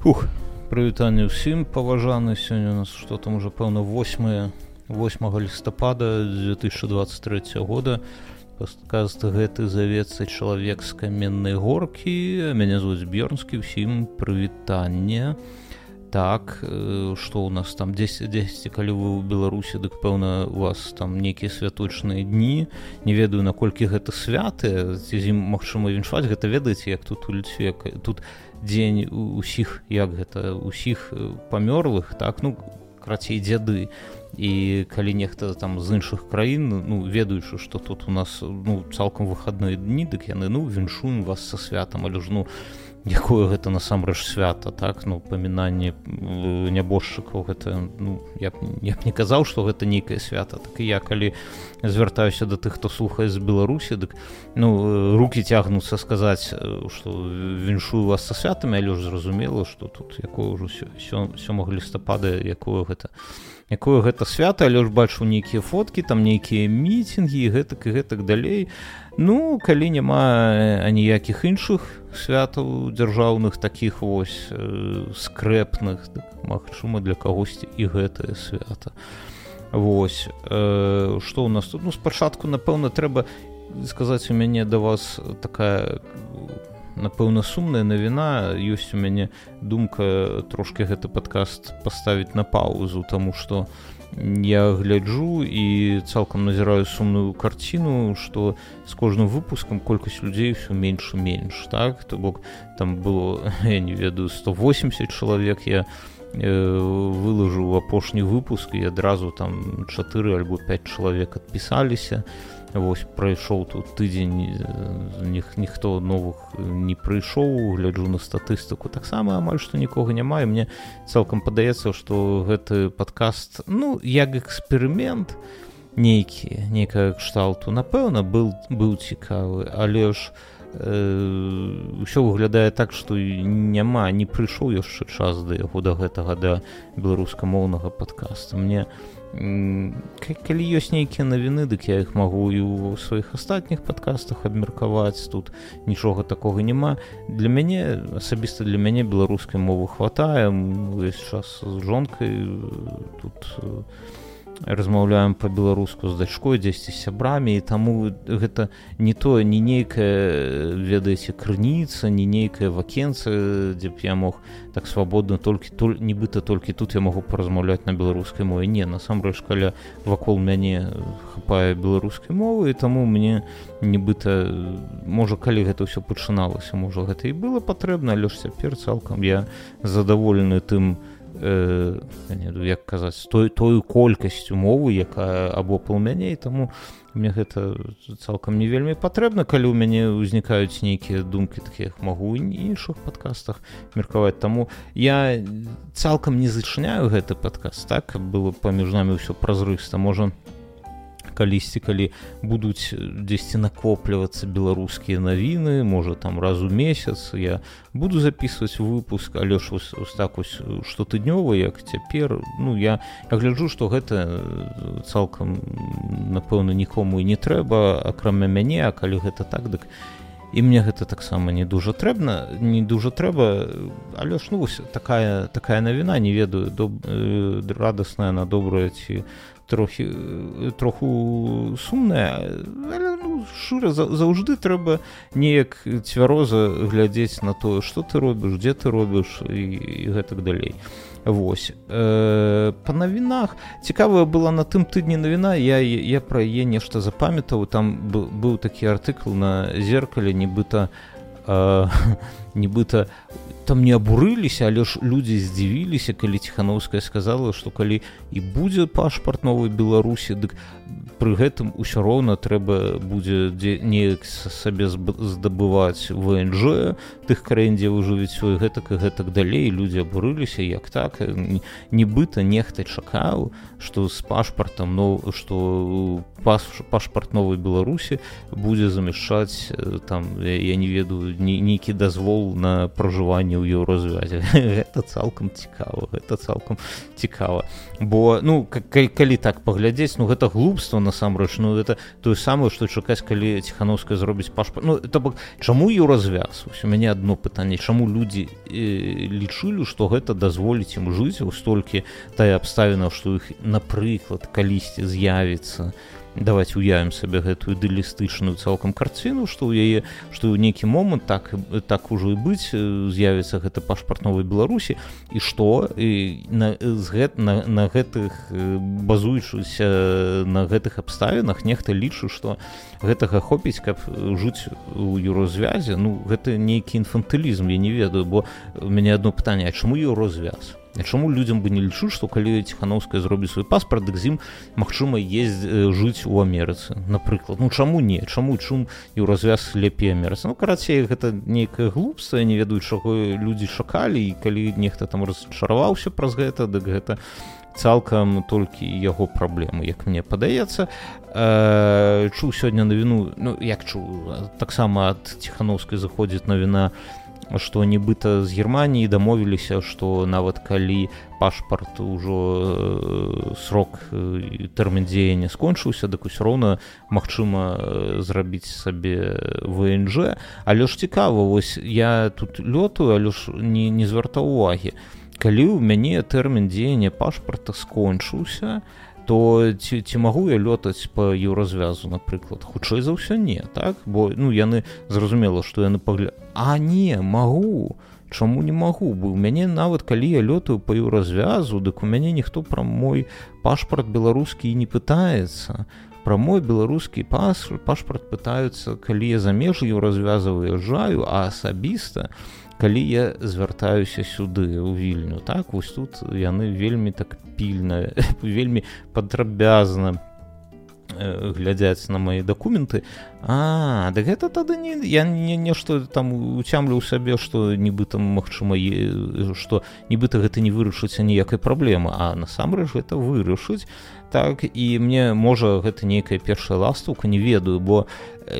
Ух, прывітанне ўсім паважаны. Сёння у нас што там уже пэўна 8 8 лістапада 2023 года. Подкаст гэты завецца чалавек з каменнай горкі мяне звуць бёрнскі. Ўсім прывітанне так што ў нас там 10 10 калі вы ў беларусі дык пэўна у вас там нейкія святочныя дні. Не ведаю наколькі гэта святы ці зім магчыма віншаваць. Гэта ведаеце як тут у ліцве тут дзень усіх як гэта усіх памёрлых так ну крацей дзяды. І калі нехта там з іншых краін ну ведаючы што тут у нас ну цалкам выхадныя дні дык яны ну віншуем вас са святам. Але ж ну якое гэта насамрэч свята так? Ну памінанне нябожчыкаў гэта ну я б, я б не казаў што гэта нейкае свята. Так і я калі звяртаюся да тых хто слухае з беларусі дык ну руки цягнуцца сказаць што віншую вас са святамі але ж зразумела што тут якое ўжо сёмага лістапада якое гэта якое гэта свята але ж бачу нейкія фоткі там нейкія мітингі гэтак і гэтак далей. Ну калі няма аніякіх іншых святаў дзяржаўных таких вось э, скрэпных так, магчыма для кагосьці і гэтае свята. Вось э, што ў нас тут? Ну спачатку напэўна трэба сказаць у мяне да вас такая напэўна сумная навіна. Ёсць у мяне думка трошки гэты падкаст паставіць на паузу тому что я гляджу і цалкам назіраю сумную карціну што з кожным выпускам колькасць людзей все менш менш так? То бок там было я не ведаю 180 чалавек я э, выложу апошні выпуск і адразу там 4 альбо 5 чалавек адпісаліся вось прайшоў тут тыдзень них ніхто новых не прыйшоў гляджу на статыстыку таксама амаль што нікога няма і мне цалкам падаецца што гэты падкаст ну як эксперымент нейкі нейкая кшталту. Напэўна был быў цікавы. Але ж ўсё выглядае так што няма не прыйшоў яшчэ час да яго да гэтага да беларускамоўнага падкаста. Мне не калі ёсць нейкія навіны дык я іх магу і ў сваіх астатніх падкастах абмеркаваць. Тут нічога такога няма. Для мяне асабіста для мяне беларускай мовы хватае. Увесь час з жонкай тут у размаўляем по-беларуску з дачкой дзесьці сябрамі і таму гэта не тое не нейкая ведаеце крыніца не нейкая вакенца дзе б я мог так свабодна толькі толь нібыта толькі тут я магу паразмаўляць на беларускай мове. Не насамрэч каля вакол мяне хапае беларускай мовы і таму мне нібыта можа калі гэта ўсё пачыналася можа гэта і было патрэбна але ж цяпер цалкам я задаволены тым э, як казаць той тою колькасцю мовы якая або пол мяне таму мне гэта цалкам не вельмі патрэбна калі ў мяне ўзнікаюць нейкія думкі такіх магу іншых падкастах меркаваць. Таму я цалкам не зачыняю гэты падкаст так? Было паміж намі ўсё празрыста. Можа калісьці калі будуць дзесьці накоплівацца беларускія навіны можа там раз у месяц. Я буду записывать выпуск. Але ж так ось штотыднёва як цяпер ну я я гляджу что гэта цалкам напэўна нікому і не трэба акрамя мяне а калі гэта так дык і мне гэта таксама не дужа трэбна не дужа трэба. Але ж ну такая такая навіна не ведаю доб... Э, радасная на добрая ці трохі троху сумная. Але ну, шура заўжды трэба неяк цвяроза глядзець на тое што ты робіш дзе ты робіш і, і гэтак далей Вось. Э, па навінах цікавая была на тым тыдні навіна я я пра яе нешта запамятаў. Там быў такі артыкл на зеркале нібыта э, нібыта там не абурыліся але ж людзі здзівіліся калі ціхановская сказала што калі і будзе пашпарт новай беларусі дык пры гэтым усё роўна трэба будзе дзе неяк сабе здабываць внж тых краін дзе вы жывець свой гэтак і гэтак далей людзі абурыліся як так. Нібыта нехта чакаў што з пашпартам но што пас пашпарт новай беларусі будзе замяшчаць там я не ведаю нейкі дазвол на пражыванне ў еўразвязе гэта цалкам цікава гэта цалкам цікава. Бо ну калі так паглядзець ну гэта глуп глупства насамрэч ну это тое самае што чакаць калі ціхановская зробіць пашпа ну это бок чаму ее развяз у мяне одно пытанне чаму людзі э, лічылі што гэта дазволіць ім жыць у столькі тая абставіна што іх напрыклад калісьці з'явіцца то давайте уявім сабе гэтую дылістычную цалкам карціну што ў яе што ў нейкі момант так так ужо і быць з'явіцца гэта пашпарт новай беларусі і што і на, гэт, на, на гэтых базуючыся на гэтых абставінах нехта лічу што гэтага хопіць каб жыць у юрозвязе ну гэта нейкі інфантылізм я не ведаю бо у мяне одно пытанне чаму еўрозвяз чаму людзям бы не лічу што калі ціхановская зробіць свой паспорт дык з ім магчыма есть жыць у Амерыцы напрыклад. Ну чаму не? Чаму чум і ў развяз лепей Амерыцы? Ну карацей гэта нейкае глупства не ведаю чаго людзі шакалі і калі нехта там расчараваўся праз гэта дык гэта цалкам толькі яго праблемы як мне падаецца. Э, чуў сёння навіну ну як чу таксама ад ціхановскай заходзіць навіна што нібыта з германіі дамовіліся што нават калі пашпарт ужо э, срок э, тэрмін дзеяння скончыўся дык усё роўна магчыма э, зрабіць сабе внж але ж цікава вось я тут лётаю але ж не, не звяртаў увагі калі ў мяне тэрмін дзеяння пашпарта скончыўся то то ці, ці магу я лётаць по еўразвязу напрыклад? Хутчэй за ўсё не так? Бо ну яны зразумела што яны пагля а не магу! Чаму не магу? Бы у мяне нават калі я лётаю по еўразвязу дык у мяне ніхто пра мой пашпарт беларускі не пытаецца. Пра мой беларускі пас пашпарт пытаюцца калі я за межы еўразвяза выязджаю а асабіста то калі я звяртаюся сюды у вільню так вось тут яны вельмі так пільна вельмі падрабязна э, глядзяць на мои дакументы. А да гэта тады не я не нешта там уцямлю ў сабе што нібыта магчыма што нібыта гэта не вырашыцца ніякай праблемы. А насамрэч гэта вырашыць так і мне можа гэта нейкая першая ластаўка не ведаю бо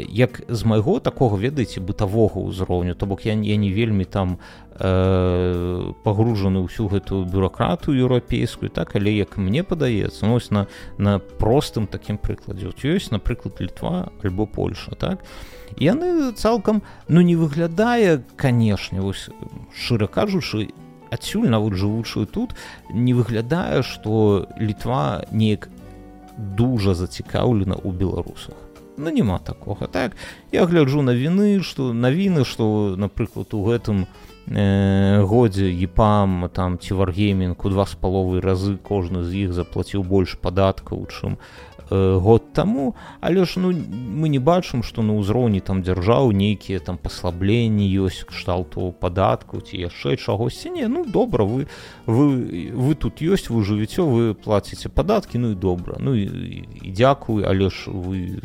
як з майго такога ведаеце бытавога ўзроўню то бок я, я не вельмі там э, пагружаны ўсю гэтую бюракратыю еўрапейскую так але як мне падаецца ну, на на простым такім прыкладзе. Ёсць напрыклад літва альбо польша так? Яны цалкам ну не выглядае канешне вось шчыра кажучы адсюль нават жывучую тут. Не выглядае што літва неяк дужа зацікаўлена ў беларусах. Ну няма такога. Так я гляджу на віны што навіны што напрыклад у гэтым э, годзе епам там ці варгеймінг у два з паловы разы кожны з іх заплаціў больш падаткаў чым Э, год таму але ж ну мы не бачым што на ўзроўні там дзяржаў нейкія там паслабленні ёсць кшталту падатку ці яшчэ чагосьці. Не ну добра вы вы вы тут ёсць вы жывіцё вы плаціце падаткі ну і добра. Ну і, і дзякуй але ж вы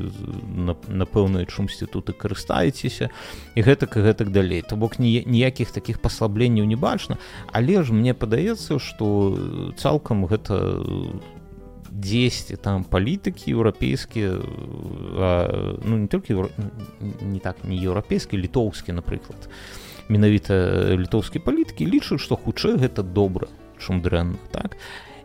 напэўна чымсьці тут і карыстаецеся і гэтак і гэтак далей. То бок ніякіх таких паслабленняў не бачна. Але ж мне падаецца што цалкам гэта дзесьці там палітыкі еўрапейскія ну не толькі не так не еўрапейскі літоўскі напрыклад менавіта літоўскія палітыкі лічаць што хутчэй гэта добра чым дрэнна так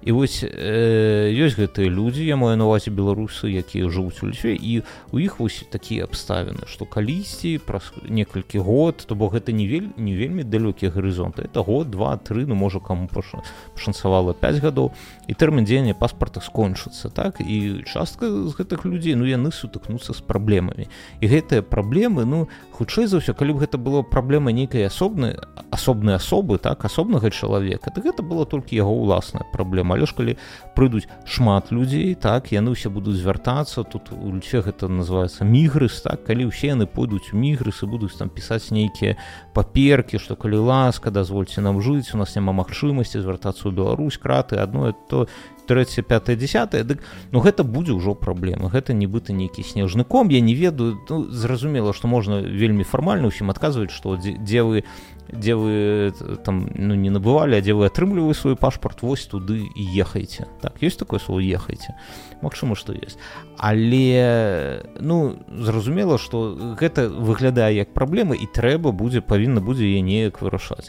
і вось э, ёсць гэтыя людзі я маю навазе беларусы якія жывуць у льфе і у іх вось такія абставіны што калісьці праз некалькі год то бок гэта не вель не вельмі далёкія гарызонты это год два тры ну можа каму пашанцавала 5 гадоў і тэрмін дзеяння паспарта скончыцца так? І частка з гэтых людзей ну яны сутыкнуцца з праблемамі. І гэтыя праблемы ну хутчэй за ўсё калі б гэта было праблема нейкай асобнай асобнай асобы так асобнага чалавека так гэта было толькі яго ўласная праблема але ж калі прыйдуць шмат людзей так яны ўсе будуць звяртацца тут у льфе гэта называется мігрыс так калі ўсе яны пойдуць у мігрысы будуць там пісаць нейкія паперкі што калі ласка дазвольце нам жыць у нас няма магчымасці звяртацца ў Беларусь краты адно то трэцяе пятое десятое дык ну гэта будзе ўжо праблема гэта нібыта нейкі снежны ком. Я не ведаю ну, зразумела што можна вельмі фармальна ўсім адказваць што дзе, дзе вы дзе вы там ну не набывалі а дзе вы атрымліваю свой пашпарт вось туды і ехайце так ёсць такое слово ехайце Магчыма што ёсць але ну зразумела што гэта выглядае як праблема і трэба будзе павінна будзе яе неяк вырашаць.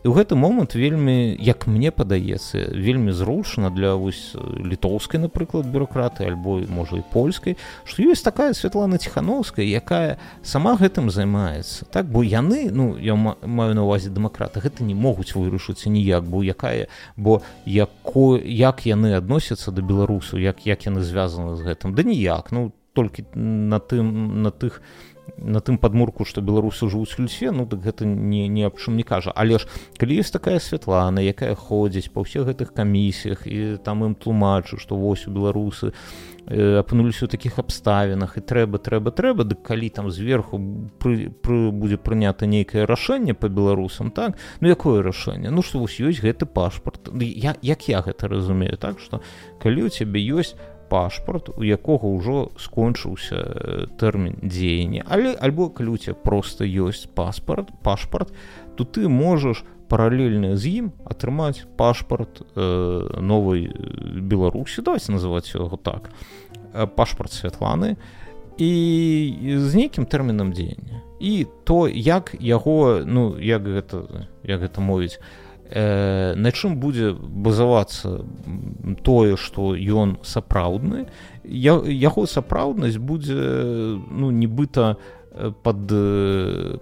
І ў гэты момант вельмі як мне падаецца вельмі зручна для вось літоўскай напрыклад бюрократы альбо можа і польскай што ёсць такая Святлана ціхановская якая сама гэтым займаецца. Так бо яны ну я маю на увазе дэмакрата гэта не могуць вырушыцца ніяк бо якая бо яко як яны адносяцца да беларусу як як яны звязаны з гэтым? Да ніяк. Ну толькі на тым на тых на тым падмурку што беларусы жывуць льсе ну так гэта не не аб чым не кажа. Але ж калі ёсць такая святлана якая ходзіць па ўсіх гэтых камісіях і там ім тлумачу што вось у беларусы э, апынуліся ў такіх абставінах і трэба трэба трэба дык калі там зверху пры, пры будзе прынята нейкае рашэнне по беларусам так? Ну якое рашэнне ну што вось ёсць гэты пашпарт я як я гэта разумею так што калі у цябе ёсць пашпарт у якога ўжо скончыўся э, тэрмін дзеяння але альбо клюце просто ёсць паспорт пашпарт то ты можаш паралельна з ім атрымаць пашпарт э, новой беларусі давайте называть яго так пашпарт святланы і з нейкім тэрмінам дзеяння. І то як яго ну як гэта як гэта мовіць э, на чым будзе базавацца тое што ён сапраўдны я, яго сапраўднасць будзе ну нібыта э, пад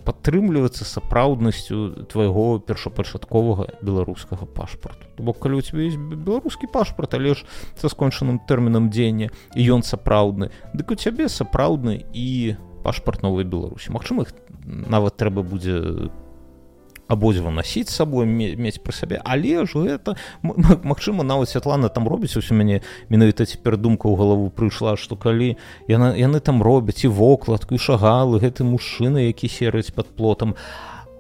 падтрымлівацца сапраўднасцю твайго першапачатковага беларускага пашпарту. Бок калі у тебе есть беларускі пашпарт але ж са скончаным тэрмінам дзення і ён сапраўдны дык у цябе сапраўдны і пашпарт новай беларусі. Мачым іх нават трэба будзе абодва насіць сабой мець пры сабе але ж гэта Мачыма нават святлана там робіць усё мяне менавіта цяпер думка ў галаву прыйшла што калі яна яны там робяць і вокладку і шагалы гэты мужчыны які серыць под плотам.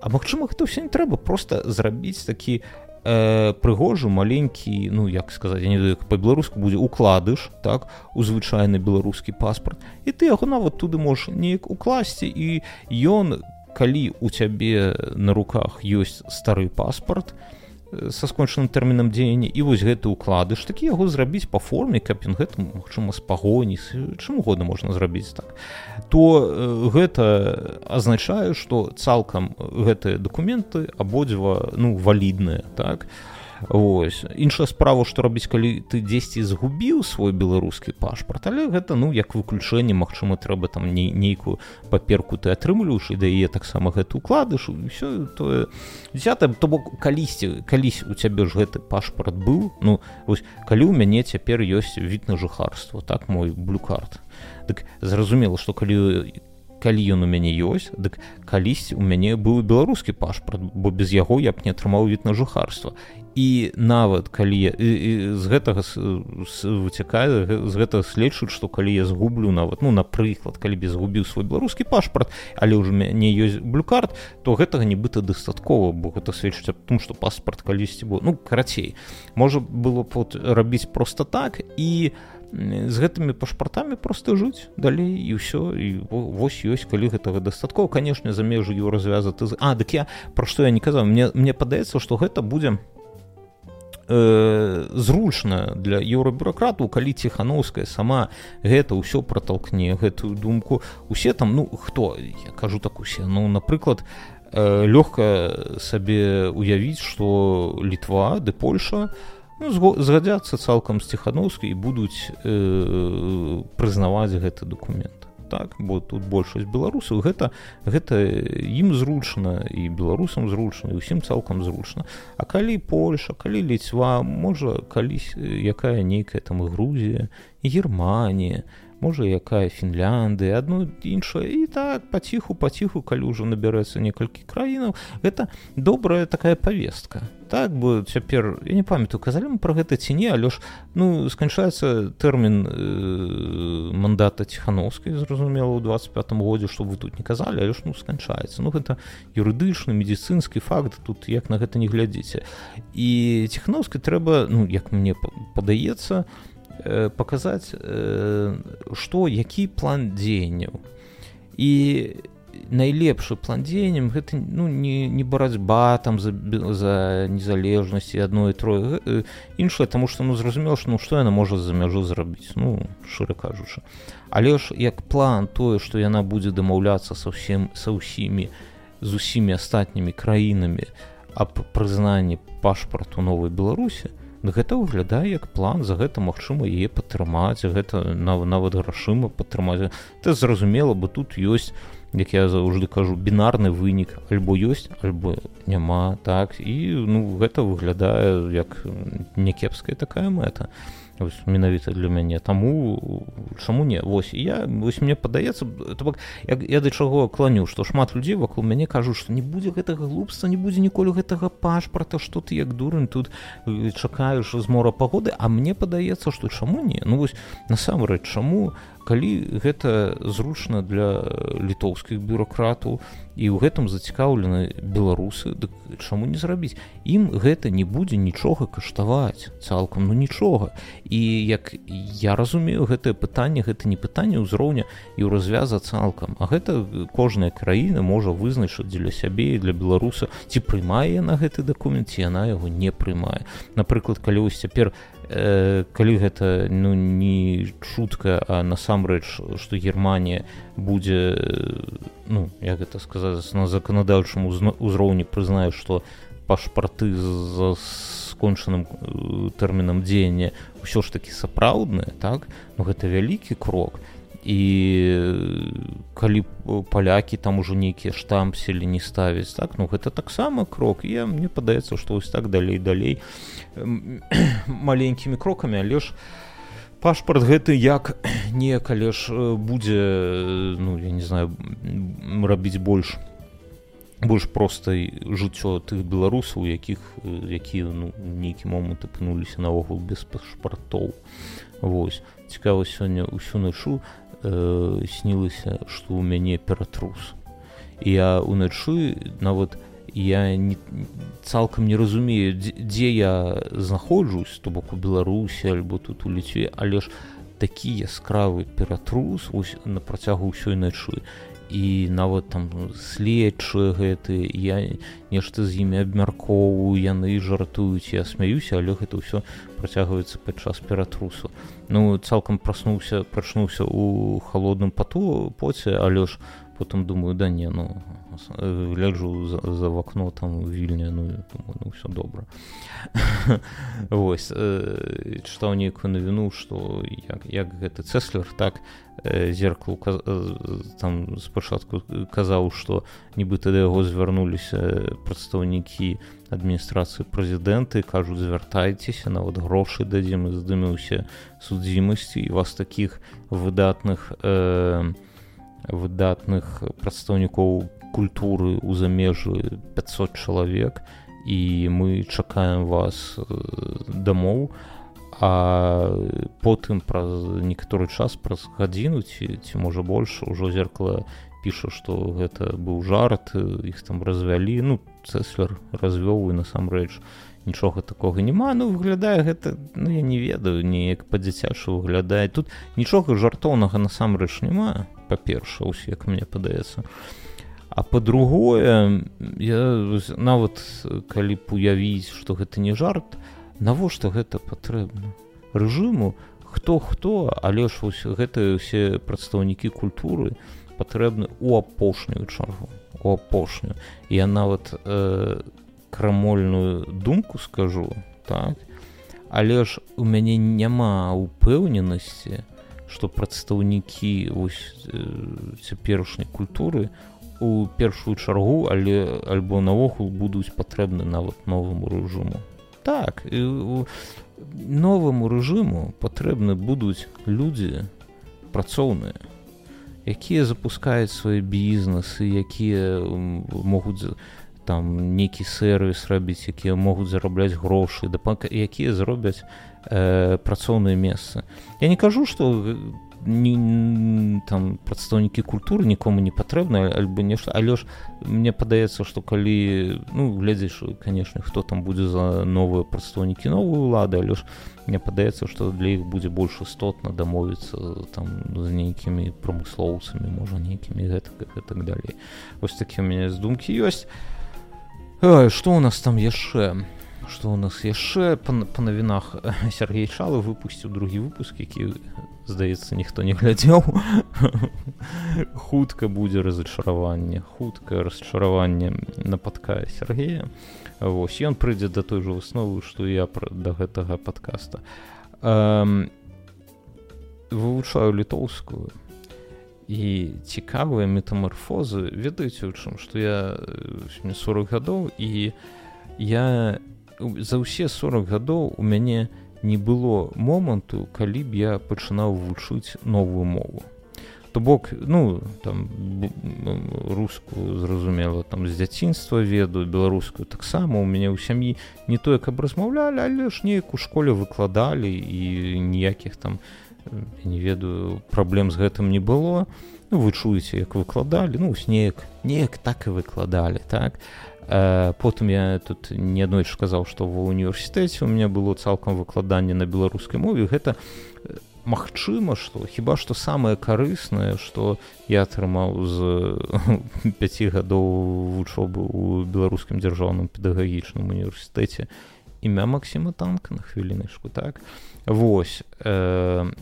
А магчыма гэта ўсё не трэба просто зрабіць такі э, прыгожы маленькі ну як сказаць не ведаю по-беларуску будзе укладыш так у звычайны беларускі паспорт і ты яго нават туды можаш неяк укласці і ён калі у цябе на руках ёсць стары паспорт э, са скончаным тэрмінам дзеяння і вось гэты укладыш такі яго зрабіць па форме каб ён гэта магчыма з пагоні чым угодна можна зрабіць так то э, гэта азначае што цалкам гэтыя дакументы абодва ну валідныя так. то Вось іншая справа што рабіць калі ты дзесьці згубіў свой беларускі пашпарт але гэта ну як выключэнне Мачыма трэба там не нейкую паперку ты атрымліваеш і дае таксама гэты укладыш все тое дзята то бок калісьці калісь у цябе ж гэты пашпарт быў ну вось калі ў мяне цяпер ёсць від на жыхарства так мой блюкарт дык зразумела што калі калі ён у мяне ёсць дык калісьці у мяне быў беларускі пашпарт бо без яго я б не атрымаў від на жыхарства і нават калі я, і, і з гэтага выцякае з гэтага следчуць што калі я згублю нават ну напрыклад калі бы згубіў свой беларускі пашпарт але ўжо мяне ёсць блюкарт то гэтага нібыта дастаткова бо гэта сведчыць аб том што паспарт калісьці бо ну карацей. Можа было б вот рабіць просто так і з гэтымі пашпартамі просто жыць далей і ўсё і вось ёсць калі гэтага дастаткова. Канешне за межу еў развязаты а дык я пра што я не казаў мне мне падаецца што гэта будзе э, зручна для еўрабюракратаў калі ціхановская сама гэта ўсё проталкне гэтую думку. Усе там ну хто я кажу так усе. Ну напрыклад э, лёгка сабе уявіць что літва ды польша ну, згадзяцца цалкам з ціхановскай і будуць э, прызнаваць гэты документ так бо тут большасць беларусаў. Гэта гэта ім зручна і беларусам зручна і ўсім цалкам зручна. А калі Польша калі ліцьва можа калісь якая нейкая там і Грузія Германія можа якая Фінляндыя адну іншая і так паціху паціху калі ўжо набярэцца некалькі краінаў гэта добрая такая повестка. Так бо цяпер я не памятаю казалі мы про гэта ці не але ж ну сканчаецца тэрмін э, мандата ціхановскай зразумела ў 25 годзе што вы тут не казалі але ж ну сканчаецца ну гэта юрыдычны медицинскі факт тут як на гэта не глядзіце. І ціхановскай трэба ну як мне падаецца э, паказаць э, што які план дзеянняў. І найлепшы план дзеяннем гэта ну не не барацьба там за за незалежнасці адной трое іншае таму што ну зразумела ну што яна можа за мяжу зрабіць ну шчыра кажучы. Але ж як план тое што яна будзе дамаўляцца са ўсім са ўсімі з усімі астатнімі краінамі аб прызнанні пашпарту новай беларусі гэта выглядае як план за гэта магчыма яе падтрымаць гэта нават грашыма падтрымаць. Ты зразумела бы тут ёсць як я заўжды кажу бінарны вынік. Альбо ёсць альбо няма так? І ну гэта выглядае як някепская такая мэта менавіта для мяне таму чаму не вось. Я вось мне падаецца бок як я да чаго кланю што шмат людзей вакол мяне кажу што не будзе гэтага глупства не будзе ніколі гэтага пашпарта што ты як дурань тут чакаеш з мора пагоды. А мне падаецца што чаму не? Ну вось насамрэч чаму калі гэта зручна для літоўскіх бюрократаў і ў гэтым зацікаўлены беларусы дык чаму не зрабіць? Ім гэта не будзе нічога каштаваць цалкам ну нічога. І як я разумею гэтае пытанне гэта не пытанне ўзроўня і ў развяза цалкам а гэта кожная краіна можа вызначыць дзеля сябе і для беларуса ці прымае на гэты дакумент ці яна яго не прымае. Напрыклад калі вось цяпер э, калі гэта ну не чутка а насамрэч што германія будзе ну як гэта сказаць на заканадаўчым узроўні прызнаю што пашпарты з скончаным тэрмінам дзеяння ўсё ж такі сапраўдныя так? Ну гэта вялікі крок і і калі палякі там ужо нейкія штампселі не ставяць так ну гэта таксама крок. Я мне падаецца што вось так далей далей. Маленькімі крокамі але ж пашпарт гэты як не калі ж будзе ну я не знаю рабіць больш больш простай жыццё тых беларусаў якіх якія ну нейкі момант апынуліся наогул без пашпартоў. Восьось цікава сёння ўсю нашу э, снілася што ў мяне ператрус. Я уначы нават я не цалкам не разумею дзе я знаходжусь то бок у беларусі альбо тут у ліцве але ж такі яскравы ператрус на працягу ўсёй начы і нават там следчы гэты я нешта з імі абмяркоўваю яны жартуюць я смяюся але гэта ўсё працягваецца падчас ператрусу. Ну цалкам праснуўся прачнуўся у холодным пату поце але ж потым думаю да не ну гляджу за, за в акно там вільня ну, думаю, ну все добра восьось э, чытаў нейкую навіну што як, як гэты цеслер так э, зеркал э, там спачатку казаў што нібыта да яго звярнуліся прадстаўнікі адміністрацыі прэзідэнты кажуць звяртайцеся нават грошы дадзім здымеўся судзімасці і вас такіх выдатных э, выдатных прадстаўнікоў культуры ў замежы 500 чалавек і мы чакаем вас э, дамоў. А потым праз некаторы час праз гадзіну ці ці можа больш ужо зеркала піша што гэта быў жарт іх там развялі. Ну цеслер развёў і насамрэч нічога такога няма. Ну выглядае гэта ну я не ведаю неяк па-дзіцячы выглядае. Тут нічога жартоўнага насамрэч няма па-перша ўсе як мне падаецца. А по-другое я нават калі б уявіць што гэта не жарт навошта гэта патрэбна? Рэжыму хто хто але ж вось гэтыя ўсе прадстаўнікі культуры патрэбны у апошнюю чаргу у апошнюю. Я нават э, крамольную думку скажу так? Але ж у мяне няма упэўненасці што прадстаўнікі вось э, цяперашняй культуры у першую чаргу але альбо наогул будуць патрэбны нават новаму рэжыму. Так новаму рэжыму патрэбны будуць людзі працоўныя якія запускаюць свае бізнесы якія могуць там нейкі сервіс рабіць якія могуць зарабляць грошы да якія зробяць э, працоўныя месцы. Я не кажу што не там прадстаўнікі культуры нікому не патрэбна альбо нешта але ж мне падаецца што калі ну глядзіш канешне хто там будзе за новыя прадстаўнікі новую ўлады але ж мне падаецца што для іх будзе больш істотна дамовіцца там з нейкімі прамыслоўцамі можа нейкімі гэтак і так далей. Вось такі у мяне з думкі ёсць што у нас там яшчэ што у нас яшчэ па навінах Сергей чалы выпусціў другі выпуск які здаецца ніхто не глядзеў хутка будзе разачараванне хуткае расчараванне на падка Сергея. Вось ён прыйдзе да той жа высновы што я пра да гэтага подкаста вывучаю літоўскую і цікавыя метамарфозы ведаеце у чым што я мне 40 гадоў і я за ўсе 40 гадоў у мяне не было моманту калі б я пачынаў вучыць новую мову. То бок ну там рускую зразумела там з дзяцінства ведаю беларускую таксама. У мяне ў сям'і не тое каб размаўлялі але ж неяк у школе выкладалі і ніякіх там не не ведаю праблем з гэтым не было. Ну, вы чуеце як выкладалі. Ну снег. Неяк так і выкладалі так? Э, потым я тут не адной сказаў што ва універсітэце у меня было цалкам выкладанне на беларускай мове. Гэта Магчыма што хіба што самае карыснае што я атрымаў з 5 гадоў вучобы ў беларускім дзяржаўным педагагічным універсітэце імя Масіма танка на хвілінышку так? Восьось э,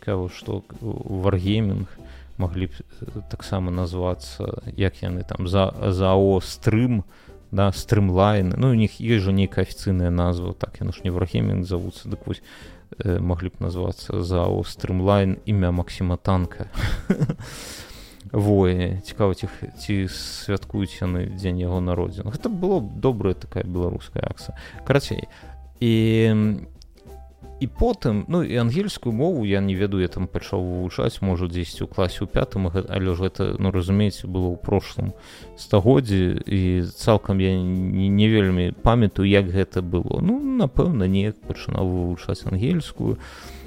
цікава што варгеймінг маглі б таксама назвацца як яны там за зао стрым да стрымлайн. Ну у них ёсць жа нейкая афіцыйная назва так яно ж не варгеймінг завуцца дык вось э, маглі б назвацца зао стрымлайн імя Масіма танка. Вое цікава ці ці святкуюць яны дзень яго народзін. Гэта было добрая такая беларуская акса карацей і і потым ну і ангельскую мову я не ведаю там пачаў вывучаць можа дзесьці ў класе ў пятым але ж гэта ну разумееце было ў прошлым стагоддзі і цалкам я не, не вельмі памятаю як гэта было. Ну напэўна неяк пачынаў вывучаць ангельскую.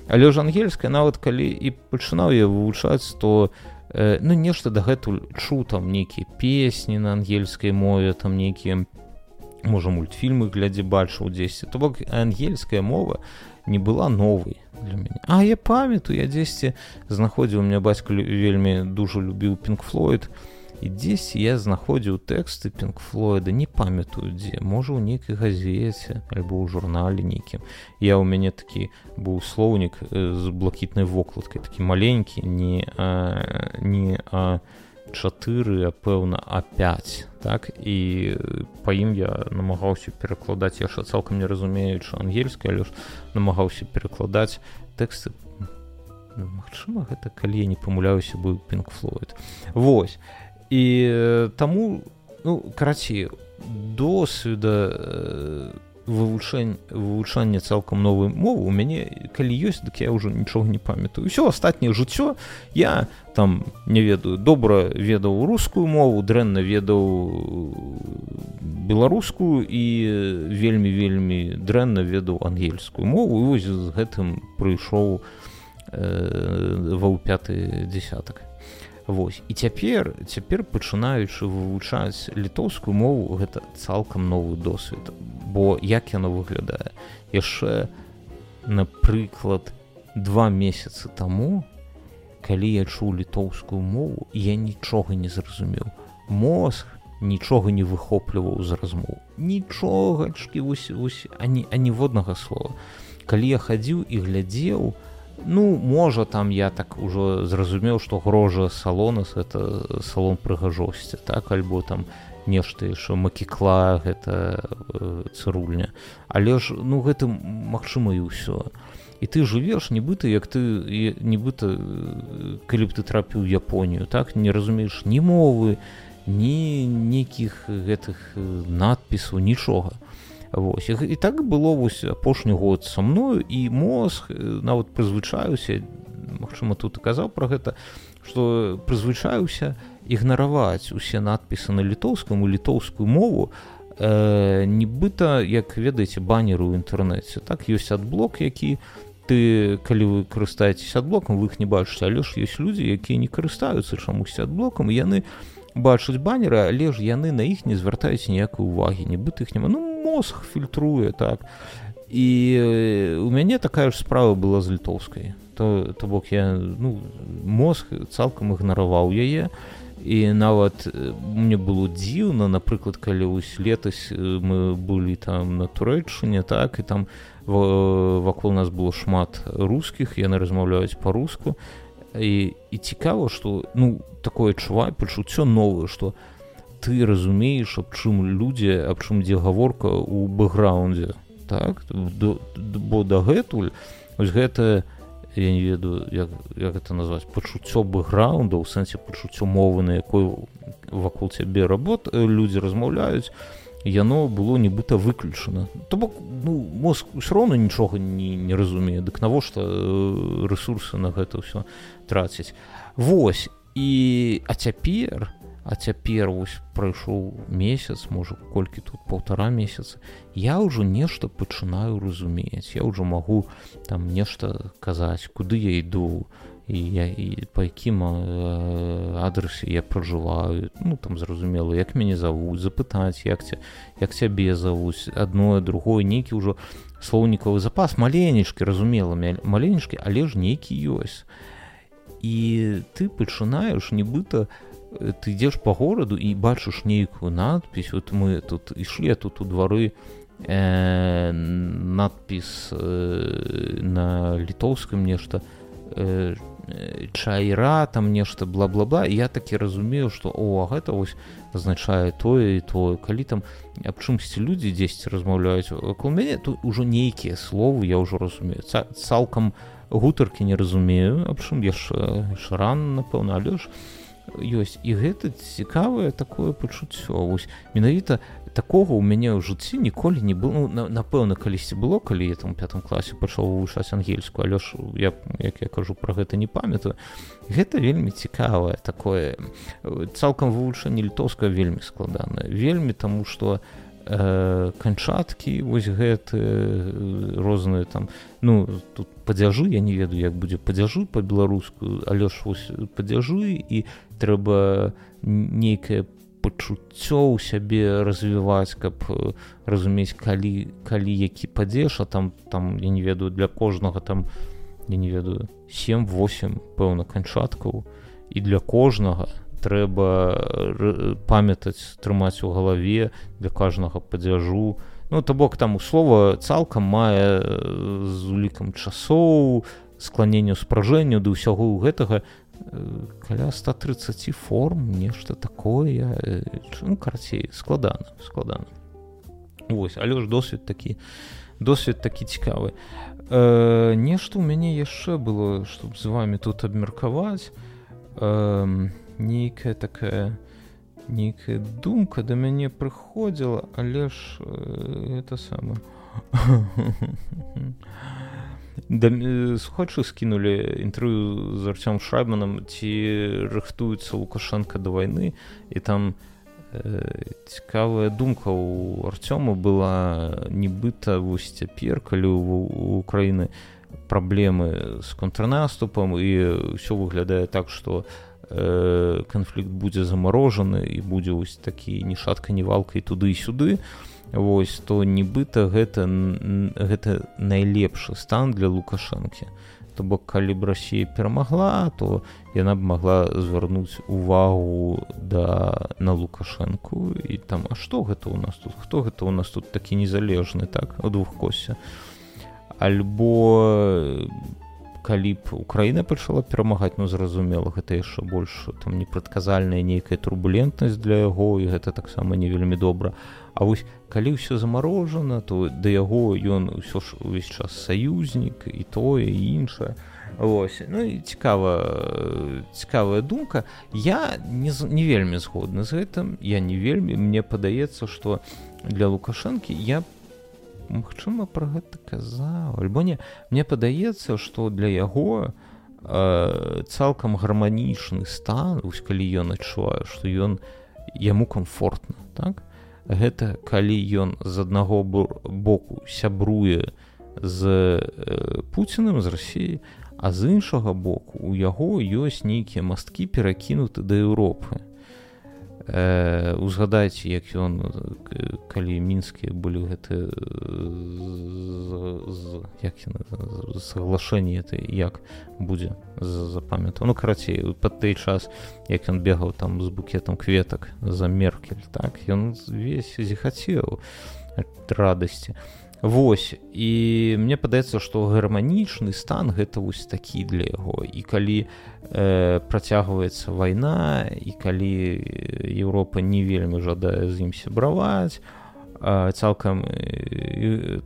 Але ж ангельская нават калі і пачынаў я вывучаць то э, ну нешта дагэтуль чу там нейкія песні на ангельскай мове там нейкія можа мультфільмы глядзе бачыў дзесьці. То бок ангельская мова не была новай для мяне А я памятаю я дзесьці знаходзіў у меня бацька вельмі дужа любіў пінкфлойд і дзесь я знаходзіў тэксты пінкфлойда не памятаю дзе можа ў нейкай газеце альбо ў журнале нейкім я у мяне такі быў слоўнік з блакітнай вокладкай такі маленькі не а, не а 4 а пэўна а5 так? І па ім я намагаўся перакладаць яшчэ цалкам не разумеючы ангельская але ж намагаўся перакладаць тэксты ну, Магчыма гэта калі я не памыляюся быў пінкфлойд Вось і таму ну карацей досведа у вывучэнь вывучанне цалкам новой мовы у мяне калі ёсць дык я ўжо нічога не памятаю. Ўсё астатняе жыццё я там не ведаю добра ведаў рускую мову дрэнна ведаў беларускую і вельмі вельмі дрэнна ведаў ангельскую мову. І вось з гэтым прыйшоў э, ва ў пяты десятак Вось. І цяпер цяпер пачынаючы вывучаць літоўскую мову гэта цалкам новы досвед. Бо як яно выглядае? Яшчэ напрыклад два месяцы таму калі я чуў літоўскую мову я нічога не зразумеў. Мозг нічога не выхопліваў з размоў. Нічогачкі ані аніводнага слова. Калі я хадзіў і глядзеў то ну можа там я так ужо зразумеў што грожа салонас это салон прыгажосці так? Альбо там нешта яшчэ макікла гэта э, цырульня. Але ж ну гэта магчыма і ўсё. І ты жывеш нібыта як ты нібыта э, калі б ты трапіў японію так? Не разумееш ні мовы ні нейкіх гэтых э, надпісаў нічога Вось. І так было вось апошні год са мною і мозг нават прызвычаюся Мачыма тут казаў пра гэта што прызвычаюся ігнараваць усе надпісы на літоўскаму літоўскую мову э, нібыта як ведаеце банеру ў інтэрнэце так ёсць адблок які ты калі вы карыстаецесь адблокам вы іх не бачыце але ж ёсць людзі якія не карыстаюцца чамусьці адблокам яны бачаць баннеры але ж яны на іх не звяртаюць ніякай увагі нібыта іх няма ну мозг фільтруе так. І у мяне такая ж справа была з літоўскай то то бок я ну мозг цалкам ігнараваў яе і нават мне было дзіўна напрыклад калі вось летась мы былі там на турэчыне так і там вакол нас было шмат рускіх яны размаўляюць па-руску і, і цікава што ну такое адчуваю пачуццё новае што ты разумееш аб чым людзі аб чым дзе гаворка ў бэкграундзе так? До, бо дагэтуль ось гэта я не ведаю як, як это назваць пачуццё бэкграунда ў сэнсе пачуццё мовы на якой вакол цябе работ людзі размаўляюць яно было нібыта выключана. То бок ну мозг ўсё роўна нічога не, не разумее. Дык навошта э, ресурсы на гэта ўсё траціць? Вось. І а цяпер а цяпер вось прайшоў месяц можа колькі тут полтора месяца я ўжо нешта пачынаю разумець. Я ўжо магу там нешта казаць куды я іду і я і па якім адрасе я пражываю. Ну там зразумела як мяне завуць запытаць як ці як цябе завуць адное другое нейкі ўжо слоўнікавы запас маленечкі разумела маленечкі але ж нейкі ёсць. І ты пачынаеш нібыта ты ідзеш по гораду і бачыш нейкую надпись. Вот мы тут ішлі тут у двары э, надпіс э, на літоўскім нешта э, чайра там нешта бла-бла-бла. Я такі разумею что о гэта вось азначае тое і тое калі там аб чымсьці людзі дзесьці размаўляюць вакол мяне тут ужо нейкія словы я ўжо разумею. Цалкам гутаркі не разумею. Аб чым яшчэ шран напэўна але ж ёсць. І гэта цікавае такое пачуццё вось менавіта такога ў мяне ў жыцці ніколі не было ну, напэўна калісьці было калі я там пятым класе пачаў вывучаць ангельскую але ж я як я кажу про гэта не памятаю. Гэта вельмі цікавае такое цалкам вывучэнне літоўска вельмі складанае. Вельмі таму что э, канчаткі вось гэты розныя там. Ну тут падзяжы я не ведаю як будзе падзяжу по-беларуску але ж вось падзяжы і трэба нейкае пачуццё ў сябе развіваць каб э, разумець калі калі які падзеж а там там я не ведаю для кожнага там я не ведаю 7-8 пэўна канчаткаў. І для кожнага трэба э, памятаць трымаць у галаве для кожнага падзяжу. Ну то бок там у слова цалкам мае э, з улікам часоў скланенню спражэнню да ўсяго гэтага. Каля 130 форм нешта такое ну, карцей складана складана. Вось але ж досвед такі досвед такі цікавы. Э, нешта у мяне яшчэ было чтоб з вами тут абмеркаваць. Э, нейкая такая нейкая думка да мяне прыходзіла але ж э, это самое. Да, схочы скінулі інтэрв'ю з арцём шрайбманам ці рыхтуецца лукашенко да вайны і там э, цікавая думка у арцёму была нібыта вось цяпер калі у украіны праблемы з контрнаступам і ўсё выглядае так што э, канфлікт будзе замарожаны і будзе вось такі ні шатка ні валка і туды і сюды. Вось то нібыта гэта гэта найлепшы стан для лукашэнкі. То бок калі б Росія перамагла то яна б могла звярнуць увагу да на лукашэнку. І там А што гэта у нас тут? Хто гэта у нас тут такі незалежны так у двух косе? Альбо калі б украіна пачала перамагаць ну зразумела гэта яшчэ больш там непрадказальная нейкая турбулентнасць для яго і гэта таксама не вельмі добра. А вось калі ўсё замарожана то да яго ён ўсё ж увесь час саюзнік і тое і іншае. Вось. Ну і цікава цікавая думка. Я не, не вельмі згодны з гэтым. Я не вельмі мне падаецца что для лукашэнкі я магчыма про гэта казаў. Альбо не мне падаецца что для яго э, цалкам гарманічны стан вось калі ён адчуваю что ён яму комфортна так? Гэта калі ён з аднаго боку сябруе з э, пуціным з рассіі а з іншага боку у яго ёсць нейкія масткі перакінуты да Еўропы э, узгадайце як ён калі мінскія былі гэты як соглашэнне это як будзе запамятаў ну карацей пад той час як ён бегаў там з букетам кветак за меркель так ён весь зіхацеў радасці Вось. І мне падаецца што гарманічны стан гэта вось такі для яго. І калі э, працягваецца вайна і калі Еўропа не вельмі жадае з ім сябраваць цалкам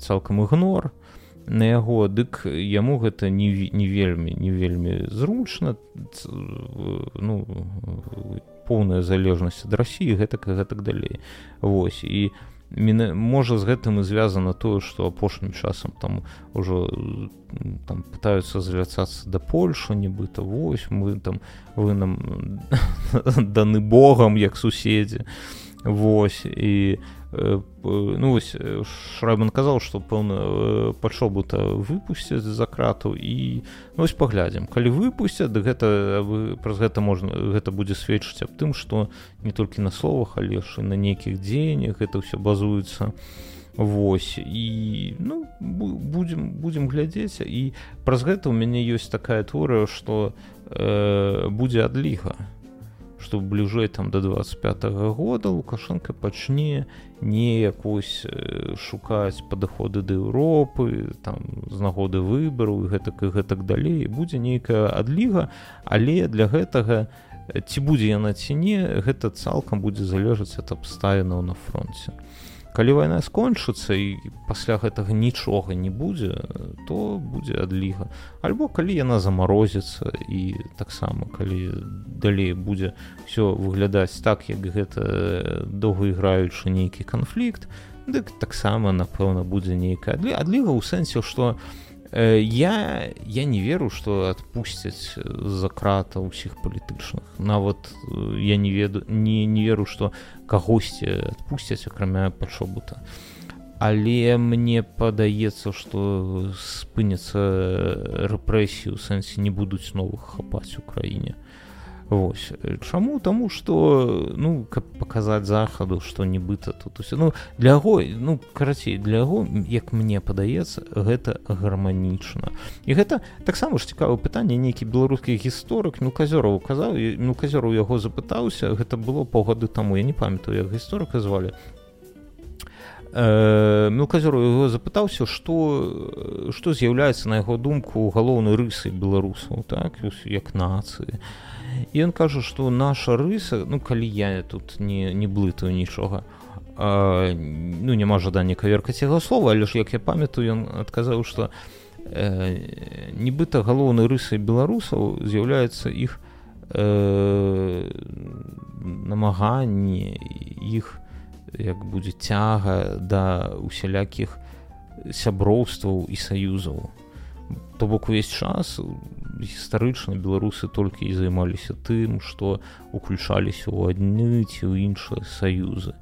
цалкам ігнор на яго дык яму гэта не, не вельмі не вельмі зручна. Ну поўная залежнасць ад рассіі гэтак гэтак далей. Вось. І у Міне, можа з гэтым і звязана тое што апошнім часам там ужо там пытаюцца звярцацца да польшу нібыта вось мы там вы нам даны богам як суседзі Вось і э, ну вось э, шрайбан казаў што пэўна э, пачобута выпусцяць за крату і ну, вось паглядзім. Калі выпусцяць да гэта праз гэта можна гэта будзе сведчыць аб тым што не толькі на словах але ж і на нейкіх дзеяннях гэта ўсё базуецца. Вось і ну будзем будзем глядзець. І праз гэта ў мяне ёсць такая творыя што э, будзе адліга што бліжэй там до 25 -го года лукашенко пачне неяк вось шукаць падыходы да Еўропы там з нагоды выбару гэтак і гэтак далей. Будзе нейкая адліга але для гэтага ці будзе яна ці не гэта цалкам будзе залежаць ад абставінаў на фронте калі вайна скончыцца і пасля гэтага нічога не будзе то будзе адліга. Альбо калі яна замарозіцца і таксама калі далей будзе все выглядаць так як гэта доўгаіграючы нейкі канфлікт дык таксама напэўна будзе нейкая адліга ў сэнсе што Э, я я не веру что адпусцяць за крата ўсіх палітычных нават э, я не веду не не веру что кагосьці адпусцяць акрамя пачобута але мне падаецца что спыняцца рэпрэсію сэнсе не будуць новых хапаць у краіне Вось чаму таму что ну каб паказаць захаду што нібыта тут. Усе ну для яго ну карацей для яго як мне падаецца гэта гарманічна. І гэта таксама ж цікавае пытанне нейкі беларускі гісторык ну казёраў казаў ну казёру яго запытаўся гэта было паўгады таму я не памятаю як гісторыка звалі. Мелказёру яго запытаўся што што з'яўляецца на яго думку галоўнай рысай беларусаў так? Як нацыі. і ён кажа што наша рыса ну калі я тут не не блытаю нічога а, ну няма жадання каверкаць яго слова але ж як я памятаю ён адказаў што э, нібыта галоўнай рысай беларусаў з'яўляецца іх э, намаганне іх як будзе цяга да усялякіх сяброўстваў і саюзаў то бок увесь час гістарычна беларусы толькі і займаліся тым што уключаліся ў адны ці ў іншыя саюзы.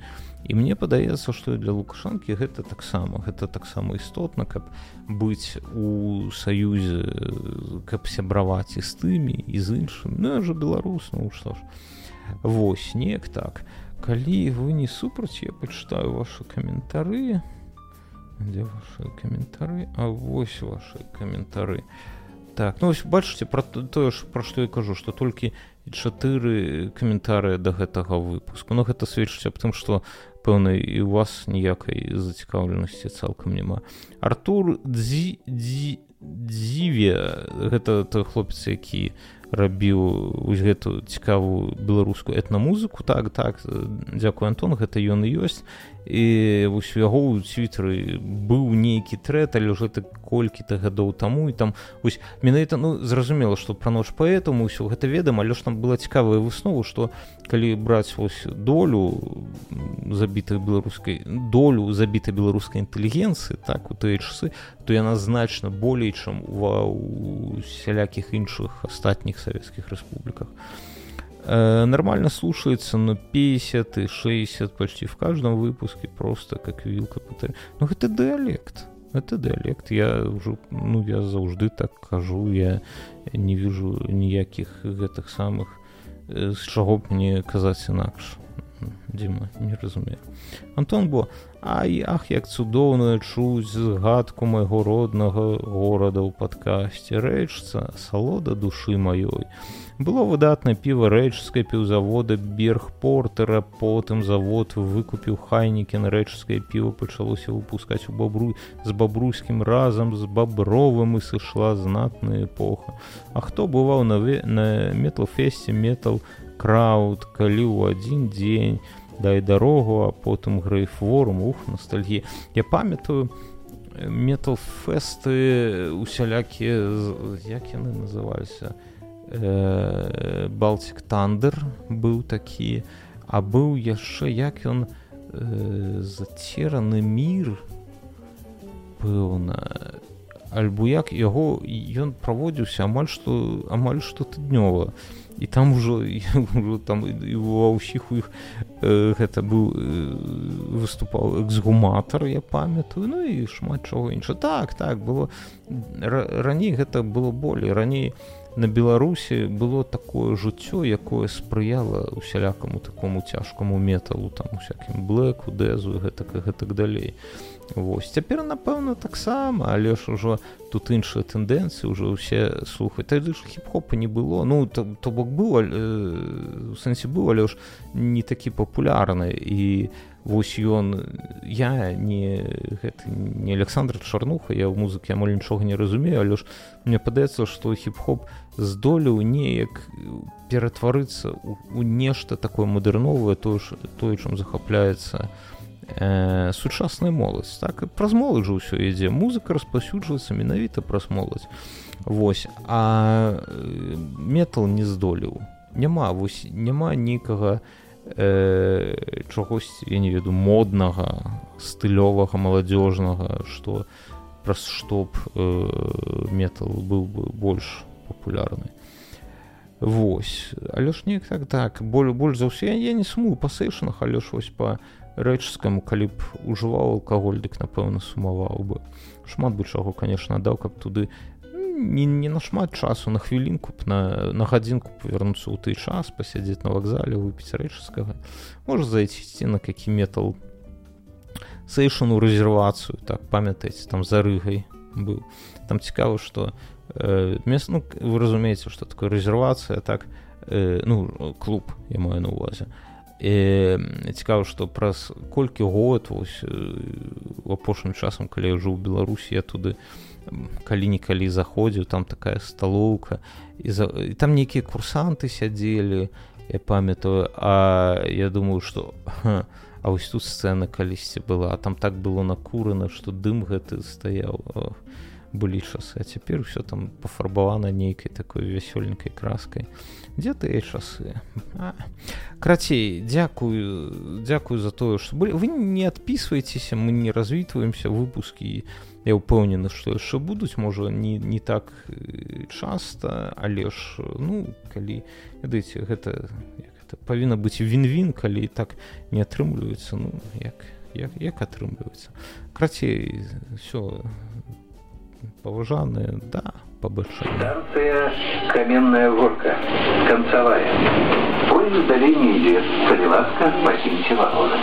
І мне падаецца што для лукашанкі гэта таксама гэта таксама істотна каб быць у саюзе каб сябраваць і з тымі і з іншым ну жа беларус ну што ж. Вось неяк так. Калі вы не супраць я пачытаю ваши каментары дзе ваши каментары а вось ваши каментары а так ну вось бачыце пра тое ж пра што я кажу што толькі чатыры каментары да гэтага выпуску. Но ну, гэта сведчыць аб тым што пэўна і у вас ніякай зацікаўленасці цалкам няма. Артур дзі дзі дзіве гэта той хлопец які рабіў вось гэту цікавую беларускую этнамузыку так так дзякую антон гэта ён і ёсць. І вось у яго ў цвітары быў нейкі трэт але ўжо так колькі-то гадоў таму і там вось менавіта ну зразумела што пра ноч паэтаму ўсё гэта ведама але ж там была цікавая выснову што калі браць вось долю забітай беларускай долю забітай беларускай інтэлігенцыі так у тыя часы то яна значна болей чым ва сялякіх іншых астатніх савецкіх рэспубліках то Э, нормально слушается, но 50 и 60 почти в каждом выпуске просто как вилка по Но это диалект. это дыялект я ўжо ну я заўжды так кажу я не вижу ніякіх гэтых самых з чаго б мне казаць інакш Дзіма не разумею. Антон бо Ай ах як цудоўна чуць згадку майго роднага горада ў падкасці. Рэчца салода душы маёй было выдатна піва рэчскай піўзавода берг портера потым завод выкупіў хайнікі на рэчскае піва пачалося выпускаць у бабру з бабруйскім разам з бабровым і сышла знатная эпоха. А хто бываў на на металфесце метал крауд калі ў адзін дзень дай дарогу а потым грэйфворум ух ностальгі я памятаю металфесты усялякія як яны называліся? Э, балтик тандер быў такі а быў яшчэ як ён э, зацераны мір пэўна. Альбо як яго ён праводзіўся амаль што амаль што тыднёва. і там ужо там ва ўсіх у іх э, гэта быў э, выступаў эксгуматар я памятаю ну і шмат чаго інша так так было раней гэта было болей раней на беларусі было такое жыццё якое спрыяла усялякаму такому цяжкаму металу там усякім блэку дэзу гэтак гэтак далей Вось цяпер напэўна таксама але ж ужо тут іншыя тэндэнцыі ўжо ўсе слухаць тады ж хіп-хопа не было. Ну то, то бок быў э, у сэнсе быў але ж не такі папулярны. І вось ён я не гэта не александр чарнуха я ў музыкі амаль нічога не разумею але ж мне падаецца што хіп-хоп здолеў неяк ператварыцца у нешта такое мадэрновае тое ж тое чым захапляецца у э, сучасная моладзь так праз моладжу ўсё ідзе музыка распаўсюджваецца менавіта праз моладзь Вось. А э, метал не здолеў. Няма вось няма нейкага э, чагось я не веду моднага стылёвага маладзёжнага што праз што б э, метал быў бы больш папулярны. Вось. Але ж неяк так так боль больш за ўсё. Я не сумую па сэйшнах але ж вось па рэчскаму калі б ужываў алкаголь дык напэўна сумаваў бы. Шмат бы чаго конечно даў каб туды не, не нашмат часу на хвілінку б на, на гадзінку павярнуцца ў той час пасядзець на вакзале выпіць рэчскага можа зайцісці на які метал сэйшану рэзервацыю так памятаеце там за рыгай быў. Там цікава што э, мест ну вы разумееце што такое рэзервацыя так э, ну клуб я маю на увазе а цікава што праз колькі год вось апошнім часам калі я жыў беларусі я туды калі-нікалі заходзіў там такая сталоўка і, за... і там нейкія курсанты сядзелі я памятаю а я думаю што а вось тут сцэна калісьці была там так было накурана што дым гэты стаяў былі часы а цяпер усё там пафарбавана нейкай такой вясёльненькай краскай дзе тыя часы крацей дзякую дзякую за тое што былі вы не адпісваецеся мы не развітваемся выпускі я ўпэўнены што яшчэ будуць можа не не так часта але ж ну калі ведаеце гэта гэта павінна быць він-він калі так не атрымліваецца ну як як, як атрымліваецца крацей все повышанные, да, побольшее. Станция Каменная Горка, концевая. Поезд в долине идет. Солиласка, покиньте вагоны.